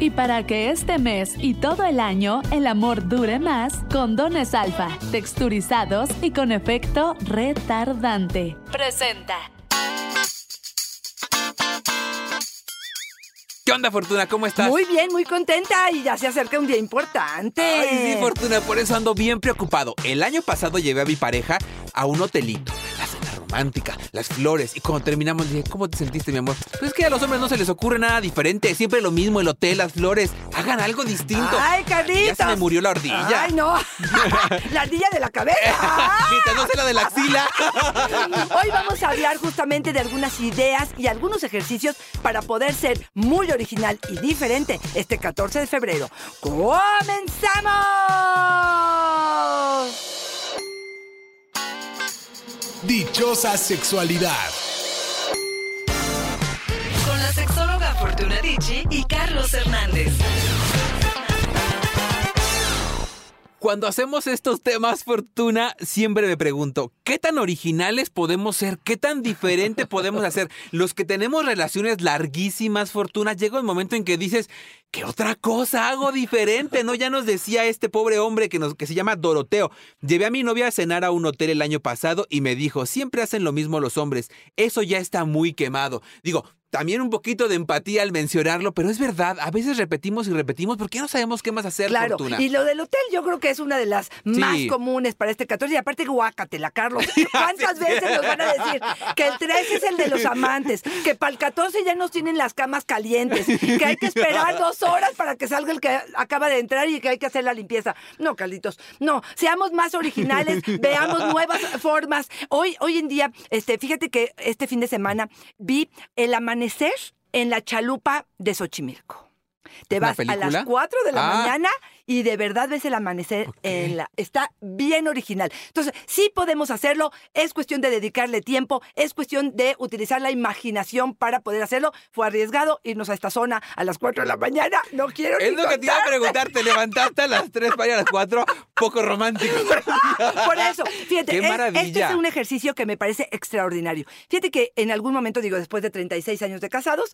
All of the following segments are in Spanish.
Y para que este mes y todo el año el amor dure más, condones alfa, texturizados y con efecto retardante. Presenta. ¿Qué onda, Fortuna? ¿Cómo estás? Muy bien, muy contenta y ya se acerca un día importante. Ay, sí, Fortuna, por eso ando bien preocupado. El año pasado llevé a mi pareja a un hotelito. Romántica, las flores. Y cuando terminamos dije, ¿cómo te sentiste, mi amor? Pues es que a los hombres no se les ocurre nada diferente. Siempre lo mismo, el hotel, las flores. Hagan algo distinto. ¡Ay, Carlitos! Ya se me murió la ardilla. ¡Ay, no! la ardilla de la cabeza. Quitándose la de la axila. Hoy vamos a hablar justamente de algunas ideas y algunos ejercicios para poder ser muy original y diferente este 14 de febrero. ¡Comenzamos! Dichosa sexualidad. Con la sexóloga Fortuna Dicci y Carlos Hernández. Cuando hacemos estos temas, Fortuna, siempre me pregunto, ¿qué tan originales podemos ser? ¿Qué tan diferente podemos hacer? Los que tenemos relaciones larguísimas, Fortuna, llega un momento en que dices, ¿qué otra cosa hago diferente? ¿No? Ya nos decía este pobre hombre que, nos, que se llama Doroteo. Llevé a mi novia a cenar a un hotel el año pasado y me dijo, siempre hacen lo mismo los hombres. Eso ya está muy quemado. Digo, también un poquito de empatía al mencionarlo, pero es verdad, a veces repetimos y repetimos porque no sabemos qué más hacer, Claro, Fortuna. y lo del hotel yo creo que es una de las más comunes para este 14 y aparte guácatela, Carlos. ¿Cuántas Sí, sí. veces nos van a decir que el 13 es el de los amantes, que para el 14 ya nos tienen las camas calientes, que hay que esperar dos horas para que salga el que acaba de entrar y que hay que hacer la limpieza? No, Carlitos, no, seamos más originales, veamos nuevas formas. Hoy, hoy en día, este, fíjate que este fin de semana vi el amanecer en la chalupa de Xochimilco. Te ¿Una vas a las película? 4 de la Ah. mañana y de verdad ves el amanecer en la está bien original. Entonces, sí podemos hacerlo, es cuestión de dedicarle tiempo, es cuestión de utilizar la imaginación para poder hacerlo. Fue arriesgado irnos a esta zona a las 4 de la mañana, no quiero Es ni lo que te iba a preguntar, te levantaste a las 3 para ir a las 4, poco romántico. Por eso, fíjate, ¡Qué es- maravilla! este es un ejercicio que me parece extraordinario. Fíjate que en algún momento, digo, después de 36 años de casados,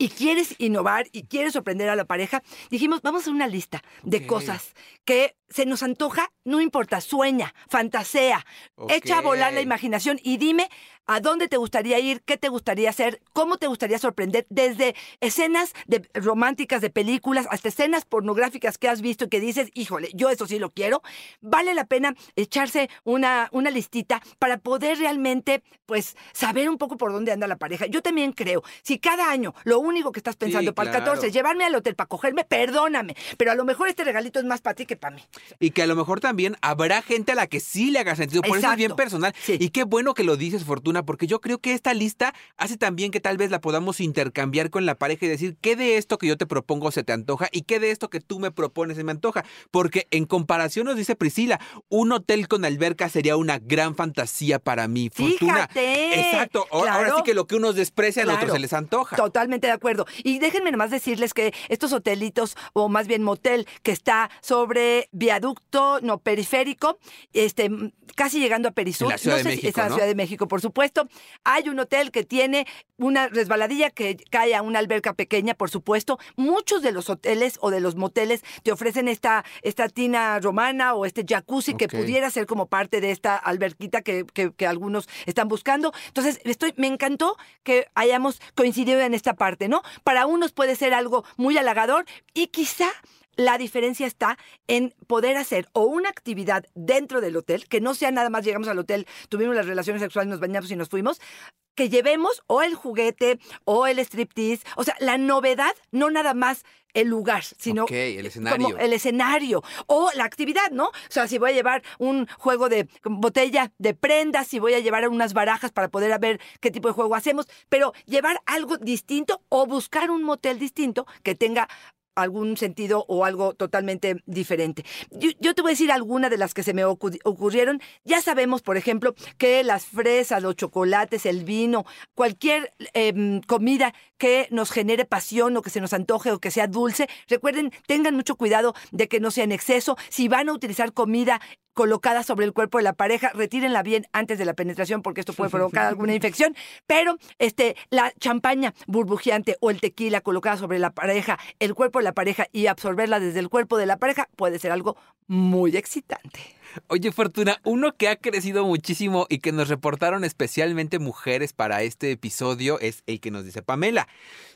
y quieres innovar y quieres sorprender a la pareja, dijimos, vamos a hacer una lista de cosas que se nos antoja, no importa, sueña, fantasea, echa a volar la imaginación y dime a dónde te gustaría ir, qué te gustaría hacer, cómo te gustaría sorprender, desde escenas de, románticas de películas hasta escenas pornográficas que has visto y que dices, híjole, yo eso sí lo quiero. Vale la pena echarse una, una listita para poder realmente, pues, saber un poco por dónde anda la pareja. Yo también creo, si cada año lo único que estás pensando Sí, para el claro. 14 es llevarme al hotel para cogerme, perdóname, pero a lo mejor este regalito es más para ti que para mí. Y que a lo mejor también habrá gente a la que sí le haga sentido. Por eso es bien personal. Sí. Y qué bueno que lo dices, Fortuna, porque yo creo que esta lista hace también que tal vez la podamos intercambiar con la pareja y decir qué de esto que yo te propongo se te antoja y qué de esto que tú me propones se me antoja. Porque en comparación nos dice Priscila, un hotel con alberca sería una gran fantasía para mí. Fortuna. Fíjate. Exacto. Ahora, ahora Claro. sí que lo que unos desprecian, a otros Claro. se les antoja. Totalmente de acuerdo. Y déjenme nomás decirles que estos hotelitos, o más bien motel, que está sobre viaducto, no periférico, este, casi llegando a Perisur. En la Ciudad no de sé si en la. Ciudad de México, por supuesto. Hay un hotel que tiene una resbaladilla que cae a una alberca pequeña, por supuesto. Muchos de los hoteles o de los moteles te ofrecen esta, esta tina romana o este jacuzzi que pudiera ser como parte de esta alberquita que, que- que algunos están buscando. Entonces, estoy, me encantó que hayamos coincidido en esta parte, ¿no? Para unos puede ser algo muy halagador y quizá la diferencia está en poder hacer o una actividad dentro del hotel, que no sea nada más llegamos al hotel, tuvimos las relaciones sexuales, nos bañamos y nos fuimos, que llevemos o el juguete o el striptease. O sea, la novedad, no nada más el lugar, sino el escenario. como el escenario o la actividad, ¿no? O sea, si voy a llevar un juego de botella de prendas, si voy a llevar unas barajas para poder ver qué tipo de juego hacemos, pero llevar algo distinto o buscar un motel distinto que tenga algún sentido o algo totalmente diferente. Yo, te voy a decir algunas de las que se me ocu- ocurrieron. Ya sabemos, por ejemplo, que las fresas, los chocolates, el vino, cualquier em, comida que nos genere pasión o que se nos antoje o que sea dulce, recuerden, tengan mucho cuidado de que no sea en exceso. Si van a utilizar comida colocada sobre el cuerpo de la pareja, retírenla bien antes de la penetración porque esto puede provocar alguna infección, pero este la champaña burbujeante o el tequila colocada sobre la pareja, el cuerpo de la pareja y absorberla desde el cuerpo de la pareja puede ser algo muy excitante. Oye, Fortuna, uno que ha crecido muchísimo y que nos reportaron especialmente mujeres para este episodio es el que nos dice Pamela.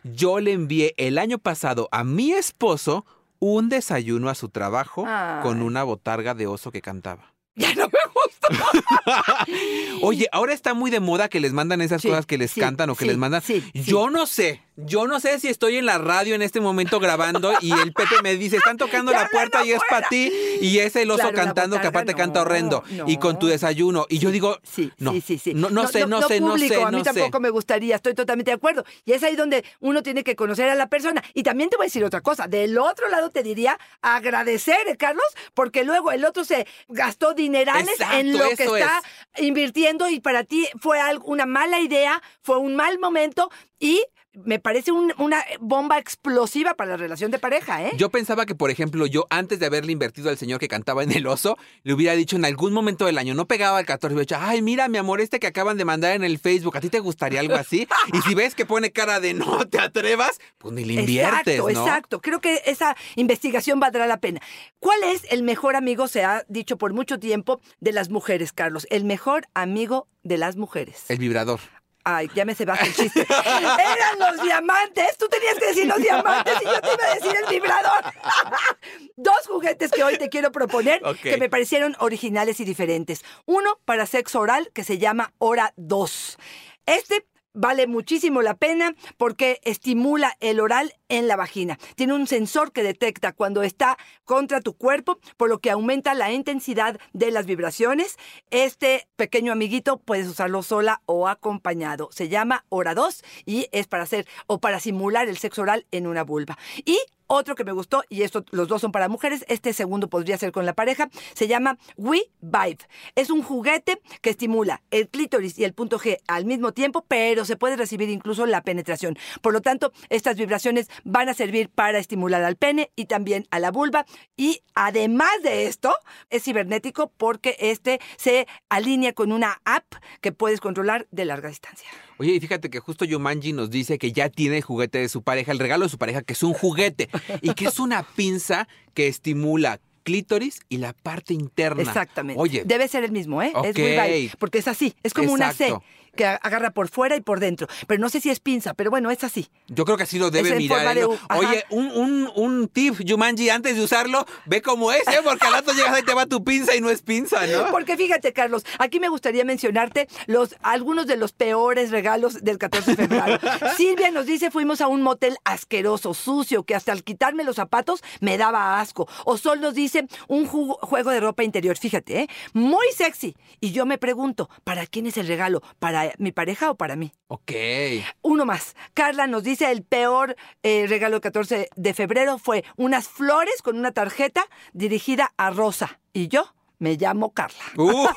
Yo le envié el año pasado a mi esposo un desayuno a su trabajo Ay. con una botarga de oso que cantaba. Ya no me gusta. Oye, ahora está muy de moda que les mandan esas Sí, cosas que les sí, cantan o que sí, les mandan. Yo no sé. Yo no sé si estoy en la radio en este momento grabando y el Pepe me dice, están tocando la puerta y es para ti. Y es el oso Claro, cantando que aparte canta horrendo. no. Y con tu desayuno. Y yo digo, Sí, no, sí, sí, sí. No, no sé, no, sé, no sé, A mí tampoco me gustaría, estoy totalmente de acuerdo. Y es ahí donde uno tiene que conocer a la persona. Y también te voy a decir otra cosa. Del otro lado te diría agradecer, ¿eh, Carlos, porque luego el otro se gastó dinerales Exacto, en lo que está invirtiendo y para ti fue una mala idea, fue un mal momento y me parece un- una bomba explosiva para la relación de pareja, ¿eh? Yo pensaba que, por ejemplo, yo antes de haberle invertido al señor que cantaba en el oso, le hubiera dicho en algún momento del año, no pegaba el 14, hubiera dicho, ay, mira, mi amor, este que acaban de mandar en el Facebook, ¿a ti te gustaría algo así? Y si ves que pone cara de no te atrevas, pues ni le inviertes, exacto, ¿no? exacto. Creo que esa investigación valdrá la pena. ¿Cuál es el mejor amigo, se ha dicho por mucho tiempo, de las mujeres, Carlos? El mejor amigo de las mujeres. El vibrador. Ay, ya me se baja el chiste. Eran los diamantes. Tú tenías que decir los diamantes y yo te iba a decir el vibrador. Dos juguetes que hoy te quiero proponer que me parecieron originales y diferentes. Uno para sexo oral que se llama Hora 2. Este vale muchísimo la pena porque estimula el oral en la vagina. Tiene un sensor que detecta cuando está contra tu cuerpo, por lo que aumenta la intensidad de las vibraciones. Este pequeño amiguito puedes usarlo sola o acompañado. Se llama Hora 2 y es para hacer o para simular el sexo oral en una vulva. Y otro que me gustó, y esto los dos son para mujeres, este segundo podría ser con la pareja, se llama We Vibe. Es un juguete que estimula el clítoris y el punto G al mismo tiempo, pero se puede recibir incluso la penetración. Por lo tanto, estas vibraciones van a servir para estimular al pene y también a la vulva. Y además de esto, es cibernético porque este se alinea con una app que puedes controlar de larga distancia. Oye, y fíjate que justo Yumanji nos dice que ya tiene el juguete de su pareja, el regalo de su pareja, que es un juguete y que es una pinza que estimula clítoris y la parte interna. Exactamente. Oye, Debe ser el mismo, ¿eh? Es. We Vibe, porque es así. Es como una C que agarra por fuera y por dentro. Pero no sé si es pinza, pero bueno, es así. Yo creo que así lo debe Es mirar. de. Oye, un, un, un tip, Jumanji, antes de usarlo, ve cómo es, ¿eh? Porque al rato llegas ahí te va tu pinza y no es pinza, ¿no? Porque fíjate, Carlos, aquí me gustaría mencionarte los, algunos de los peores regalos del 14 de febrero. Silvia nos dice, fuimos a un motel asqueroso, sucio, que hasta al quitarme los zapatos me daba asco. O Sol nos dice, un juego de ropa interior, fíjate, ¿eh? Muy sexy. Y yo me pregunto, ¿para quién es el regalo? ¿Para mi pareja o para mí? Ok. Uno más. Carla nos dice el peor eh, regalo del 14 de febrero fue unas flores con una tarjeta dirigida a Rosa. Y yo me llamo Carla. Uh,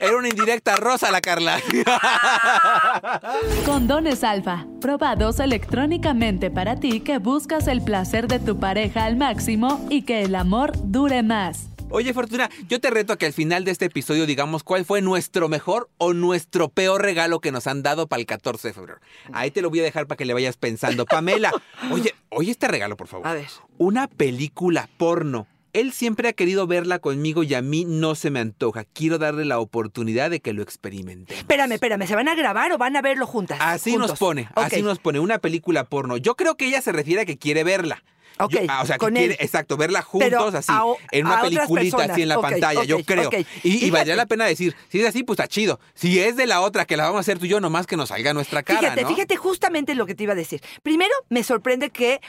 era una indirecta rosa la Carla. Condones Alfa, probados electrónicamente para ti que buscas el placer de tu pareja al máximo y que el amor dure más. Oye, Fortuna, yo te reto a que al final de este episodio digamos cuál fue nuestro mejor o nuestro peor regalo que nos han dado para el 14 de febrero. Ahí te lo voy a dejar para que le vayas pensando. Pamela, oye, oye este regalo, por favor. A ver. Una película porno. Él siempre ha querido verla conmigo y a mí no se me antoja. Quiero darle la oportunidad de que lo experimente. Espérame, espérame, ¿se van a grabar o van a verlo juntas? Así Juntos. nos pone, así nos pone una película porno. Yo creo que ella se refiere a que quiere verla. Ok, Yo- ah, o sea, que con quiere, él. exacto, verla juntos así, a en una peliculita así en la pantalla, yo creo. Y, y valdría la pena decir, si es así, pues está chido. Si es de la otra, que la vamos a hacer tú y yo, nomás que nos salga nuestra cara, Fíjate, ¿no? fíjate justamente lo que te iba a decir. Primero, me sorprende que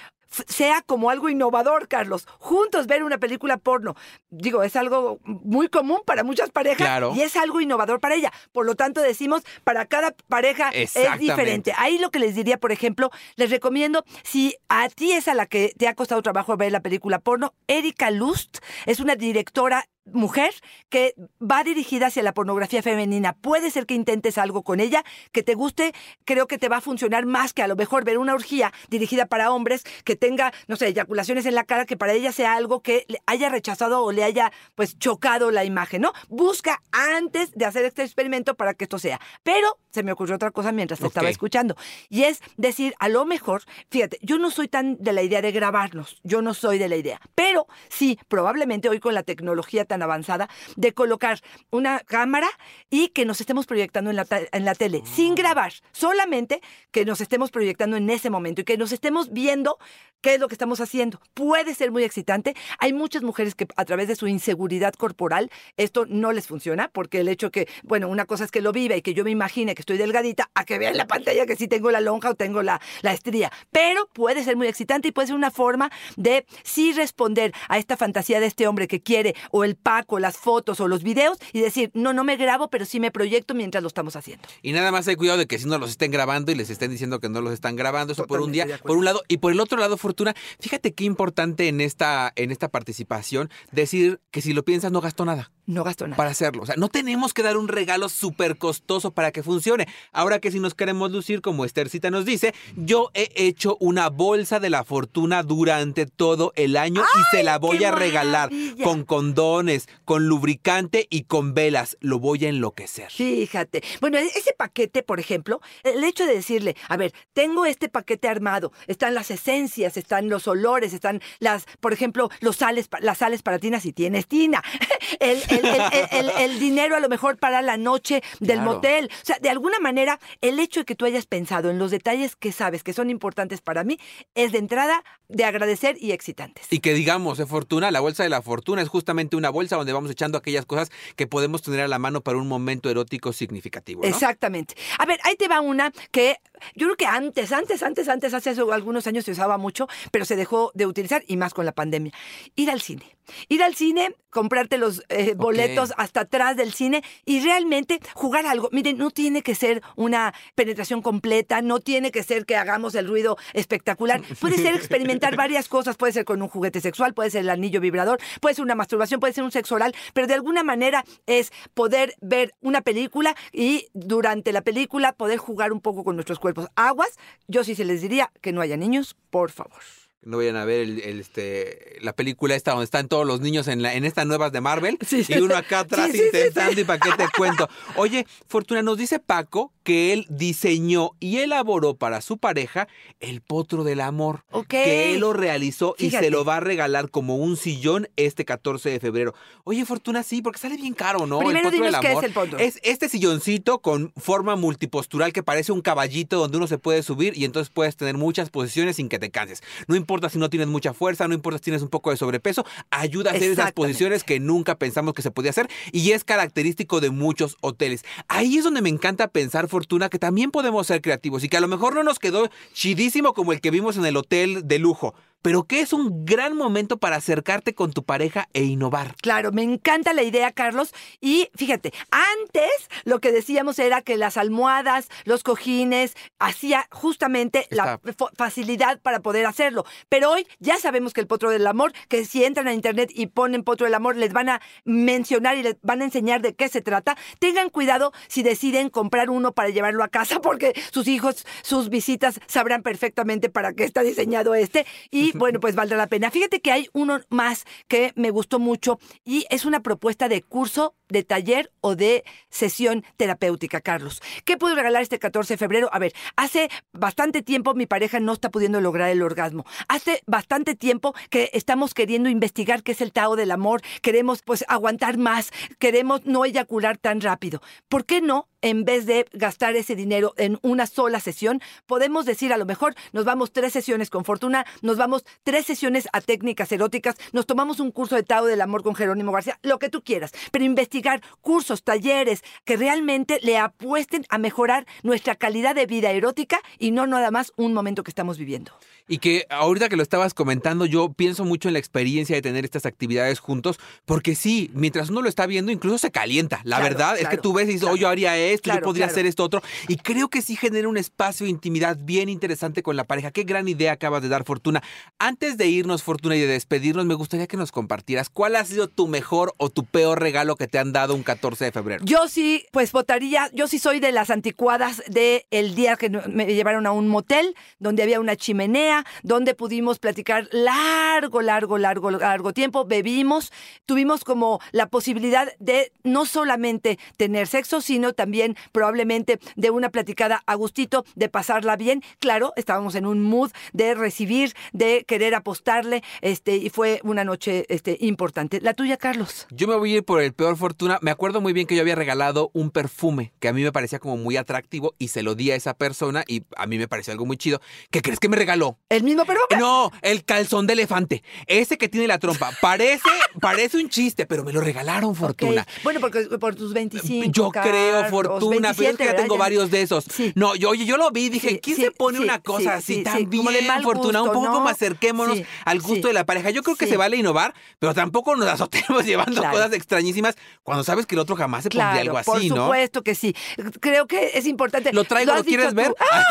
sea como algo innovador, Carlos. Juntos ver una película porno. Digo, es algo muy común para muchas parejas Claro. y es algo innovador para ella. Por lo tanto, decimos, para cada pareja es diferente. Ahí lo que les diría, por ejemplo, les recomiendo, si a ti es a la que te ha costado trabajo ver la película porno, Erika Lust es una directora mujer que va dirigida hacia la pornografía femenina. Puede ser que intentes algo con ella, que te guste, creo que te va a funcionar más que a lo mejor ver una orgía dirigida para hombres que tenga, no sé, eyaculaciones en la cara, que para ella sea algo que le haya rechazado o le haya pues chocado la imagen, ¿no? Busca antes de hacer este experimento para que esto sea. Pero se me ocurrió otra cosa mientras te estaba escuchando. Y es decir, a lo mejor, fíjate, yo no soy tan de la idea de grabarnos, yo no soy de la idea, pero sí, probablemente hoy con la tecnología tan avanzada, de colocar una cámara y que nos estemos proyectando en la, en la tele, sin grabar, solamente que nos estemos proyectando en ese momento y que nos estemos viendo qué es lo que estamos haciendo. Puede ser muy excitante. Hay muchas mujeres que a través de su inseguridad corporal esto no les funciona, porque el hecho que, bueno, una cosa es que lo viva y que yo me imagine que estoy delgadita, a que vea en la pantalla que sí tengo la lonja o tengo la, la estría. Pero puede ser muy excitante y puede ser una forma de sí responder a esta fantasía de este hombre que quiere o el paco, las fotos o los videos y decir, no, no me grabo, pero sí me proyecto mientras lo estamos haciendo. Y nada más hay cuidado de que si no los estén grabando y les estén diciendo que no los están grabando, eso por un día, por un lado, y por el otro lado, Fortuna, fíjate qué importante en esta, en esta participación decir que si lo piensas no gastó nada No gasto nada. para hacerlo. O sea, no tenemos que dar un regalo súper costoso para que funcione. Ahora que si nos queremos lucir, como Esthercita nos dice, yo he hecho una bolsa de la fortuna durante todo el año y se la voy a regalar maravilla! con condones, con lubricante y con velas. Lo voy a enloquecer. Fíjate. Bueno, e- ese paquete, por ejemplo, el hecho de decirle, a ver, tengo este paquete armado, están las esencias, están los olores, están las, por ejemplo, los sales, las sales para Tina si tienes Tina, el, el- el- el- el- el dinero a lo mejor para la noche del Claro. motel. O sea, de alguna manera, el hecho de que tú hayas pensado en los detalles que sabes que son importantes para mí es de entrada de agradecer y excitantes. Y que digamos, de fortuna, la bolsa de la fortuna es justamente una bolsa donde vamos echando aquellas cosas que podemos tener a la mano para un momento erótico significativo. Exactamente. A ver, ahí te va una que yo creo que antes, antes, antes, antes, hace algunos años se usaba mucho, pero se dejó de utilizar y más con la pandemia. Ir al cine. Ir al cine, comprarte los eh, boletos hasta atrás del cine y realmente jugar algo. Miren, no tiene que ser una penetración completa, no tiene que ser que hagamos el ruido espectacular. Puede ser experimentar varias cosas, puede ser con un juguete sexual, puede ser el anillo vibrador, puede ser una masturbación, puede ser un sexo oral, pero de alguna manera es poder ver una película y durante la película poder jugar un poco con nuestros cuerpos. Aguas, yo sí se les diría que no haya niños, por favor. No vayan a ver el, el, este, la película esta donde están todos los niños en, la, en estas nuevas de Marvel Sí, sí. y uno acá atrás Sí, sí, sí, intentando y para qué te cuento. Oye, Fortuna, nos dice Paco que él diseñó y elaboró para su pareja el potro del amor. Ok. Que él lo realizó y se lo va a regalar como un sillón este 14 de febrero. Oye, Fortuna, sí, porque sale bien caro, ¿no? Primero el potro del dinos qué es amor. el potro. Es este silloncito con forma multipostural que parece un caballito donde uno se puede subir y entonces puedes tener muchas posiciones sin que te canses. No importa si no tienes mucha fuerza, no importa si tienes un poco de sobrepeso, ayuda a hacer esas posiciones que nunca pensamos que se podía hacer y es característico de muchos hoteles. Ahí es donde me encanta pensar, Fortuna, que también podemos ser creativos y que a lo mejor no nos quedó chidísimo como el que vimos en el hotel de lujo, pero que es un gran momento para acercarte con tu pareja e innovar. Claro, me encanta la idea, Carlos. Y fíjate, antes lo que decíamos era que las almohadas, los cojines, hacía justamente la Está- facilidad para poder hacerlo. Pero hoy ya sabemos que el potro del amor, que si entran a internet y ponen potro del amor, les van a mencionar y les van a enseñar de qué se trata. Tengan cuidado si deciden comprar uno para llevarlo a casa, porque sus hijos, sus visitas sabrán perfectamente para qué está diseñado este. Y bueno, pues valdrá la pena. Fíjate que hay uno más que me gustó mucho y es una propuesta de curso de taller o de sesión terapéutica, Carlos. ¿Qué puedo regalar este 14 de febrero? A ver, hace bastante tiempo mi pareja no está pudiendo lograr el orgasmo. Hace bastante tiempo que estamos queriendo investigar qué es el Tao del amor, queremos pues aguantar más, queremos no eyacular tan rápido. ¿Por qué no en vez de gastar ese dinero en una sola sesión, podemos decir a lo mejor nos vamos tres sesiones con Fortuna, nos vamos tres sesiones a técnicas eróticas, nos tomamos un curso de Tao del Amor con Jerónimo García, lo que tú quieras, pero investigar cursos, talleres que realmente le apuesten a mejorar nuestra calidad de vida erótica y no nada más un momento que estamos viviendo. Y que ahorita que lo estabas comentando, yo pienso mucho en la experiencia de tener estas actividades juntos, porque sí, mientras uno lo está viendo, incluso se calienta. La Claro, verdad es que tú ves y dices, claro. oh, yo haría esto, yo podría hacer esto otro. Y creo que sí genera un espacio de intimidad bien interesante con la pareja. Qué gran idea acabas de dar, Fortuna. Antes de irnos, Fortuna, y de despedirnos, me gustaría que nos compartieras cuál ha sido tu mejor o tu peor regalo que te han dado un 14 de febrero. Yo sí, pues votaría, yo sí soy de las anticuadas de el día que me llevaron a un motel, donde había una chimenea, donde pudimos platicar largo, largo, largo, largo tiempo, bebimos, tuvimos como la posibilidad de no solamente tener sexo, sino también probablemente de una platicada a gustito, de pasarla bien. Claro, estábamos en un mood de recibir, de querer apostarle, este, y fue una noche este, importante. La tuya, Carlos. Yo me voy a ir por el peor fortuna. Me acuerdo muy bien que yo había regalado un perfume que a mí me parecía como muy atractivo y se lo di a esa persona y a mí me pareció algo muy chido. ¿Qué crees que me regaló? El mismo perfume. No, el calzón de elefante. Ese que tiene la trompa. Parece, parece un chiste, pero me lo regalaron, Fortuna. Bueno, porque por tus 25. Yo creo, Fortuna, pero es 27, que ya tengo varios de esos. Sí. No, yo, yo lo vi, dije, Sí, ¿quién sí, se pone una cosa sí, así sí, tan bien, como de mal Fortuna? un poco ¿no? como acerquémonos al gusto de la pareja. Yo creo que se vale innovar, pero tampoco nos azotemos llevando Claro. cosas extrañísimas cuando sabes que el otro jamás se pondría Claro, algo así, por ¿no? supuesto que sí. Creo que es importante. Lo traigo, ¿lo quieres ver? ¡Ah!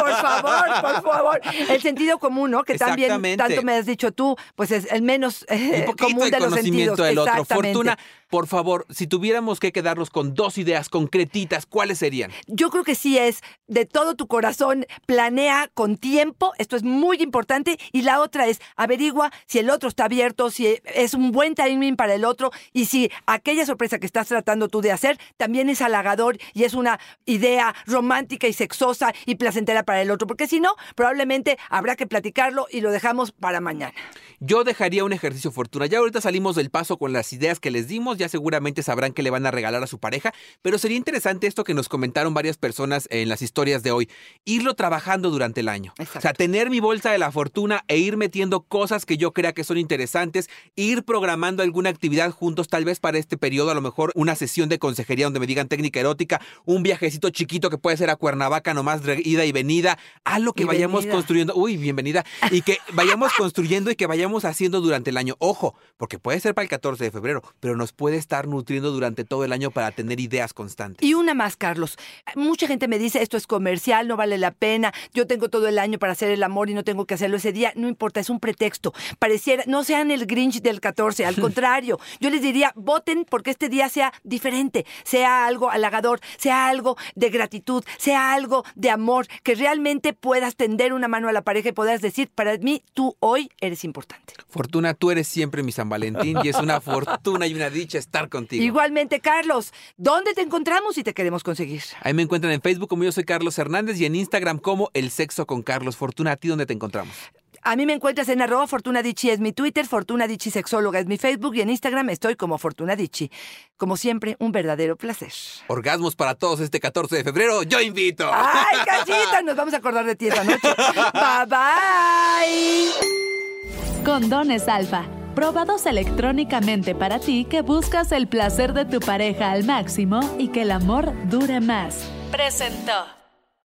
Por favor, por favor. El sentido común, ¿no? Que también tanto me has dicho tú, pues es el menos eh, común de de los conocimiento sentidos. del otro. Exactamente. Fortuna, por favor, si tuviéramos que quedarnos con dos ideas concretitas, ¿cuáles serían? Yo creo que sí es de todo tu corazón, planea con tiempo, esto es muy importante, y la otra es averigua si el otro está abierto, si es un buen timing para el otro y si aquella sorpresa que estás tratando tú de hacer también es halagador y es una idea romántica y sexosa y placentera para el otro, porque si no, probablemente habrá que platicarlo y lo dejamos para mañana. Yo dejaría un ejercicio fortuna. Ya ahorita salimos del paso con las ideas que les dimos, ya seguramente sabrán que le van a regalar a su pareja, pero sería interesante esto que nos comentaron varias personas en las historias de hoy, irlo trabajando durante el año. Exacto. O sea, tener mi bolsa de la fortuna e ir metiendo cosas que yo crea que son interesantes, ir programando alguna actividad juntos tal vez para este periodo, a lo mejor una sesión de consejería donde me digan técnica erótica, un viajecito chiquito que puede ser a Cuernavaca nomás de ida y venida, algo que Y vayamos construyendo, uy, bienvenida, y que vayamos construyendo y que vayamos haciendo durante el año. Ojo, porque puede ser para el 14 de febrero, pero nos puede estar nutriendo durante todo el año para tener ideas constantes. Y una más, Carlos. Mucha gente me dice, esto es comercial, no vale la pena, yo tengo todo el año para hacer el amor y no tengo que hacerlo ese día. No importa, es un pretexto. Pareciera, no sean el Grinch del 14, al contrario. Yo les diría, voten porque este día sea diferente, sea algo halagador, sea algo de gratitud, sea algo de amor, que realmente puedas tender una mano a la pareja y puedas decir, para mí, tú hoy eres importante. Fortuna, tú eres siempre mi San Valentín y es una fortuna y una dicha estar contigo. Igualmente, Carlos, ¿dónde te encontramos y te queremos conseguir? Ahí me encuentran en Facebook como yo soy Carlos Hernández y en Instagram como El Sexo con Carlos. Fortuna, ¿a ti dónde te encontramos? A mí me encuentras en arroba Fortuna Dicci es mi Twitter, Fortuna Dicci Sexóloga es mi Facebook y en Instagram estoy como Fortuna Dicci. Como siempre, un verdadero placer. Orgasmos para todos este 14 de febrero, yo invito. ¡Ay, cachita! Nos vamos a acordar de ti esta noche. Bye bye. Condones Alfa. Probados electrónicamente para ti que buscas el placer de tu pareja al máximo y que el amor dure más. Presentó.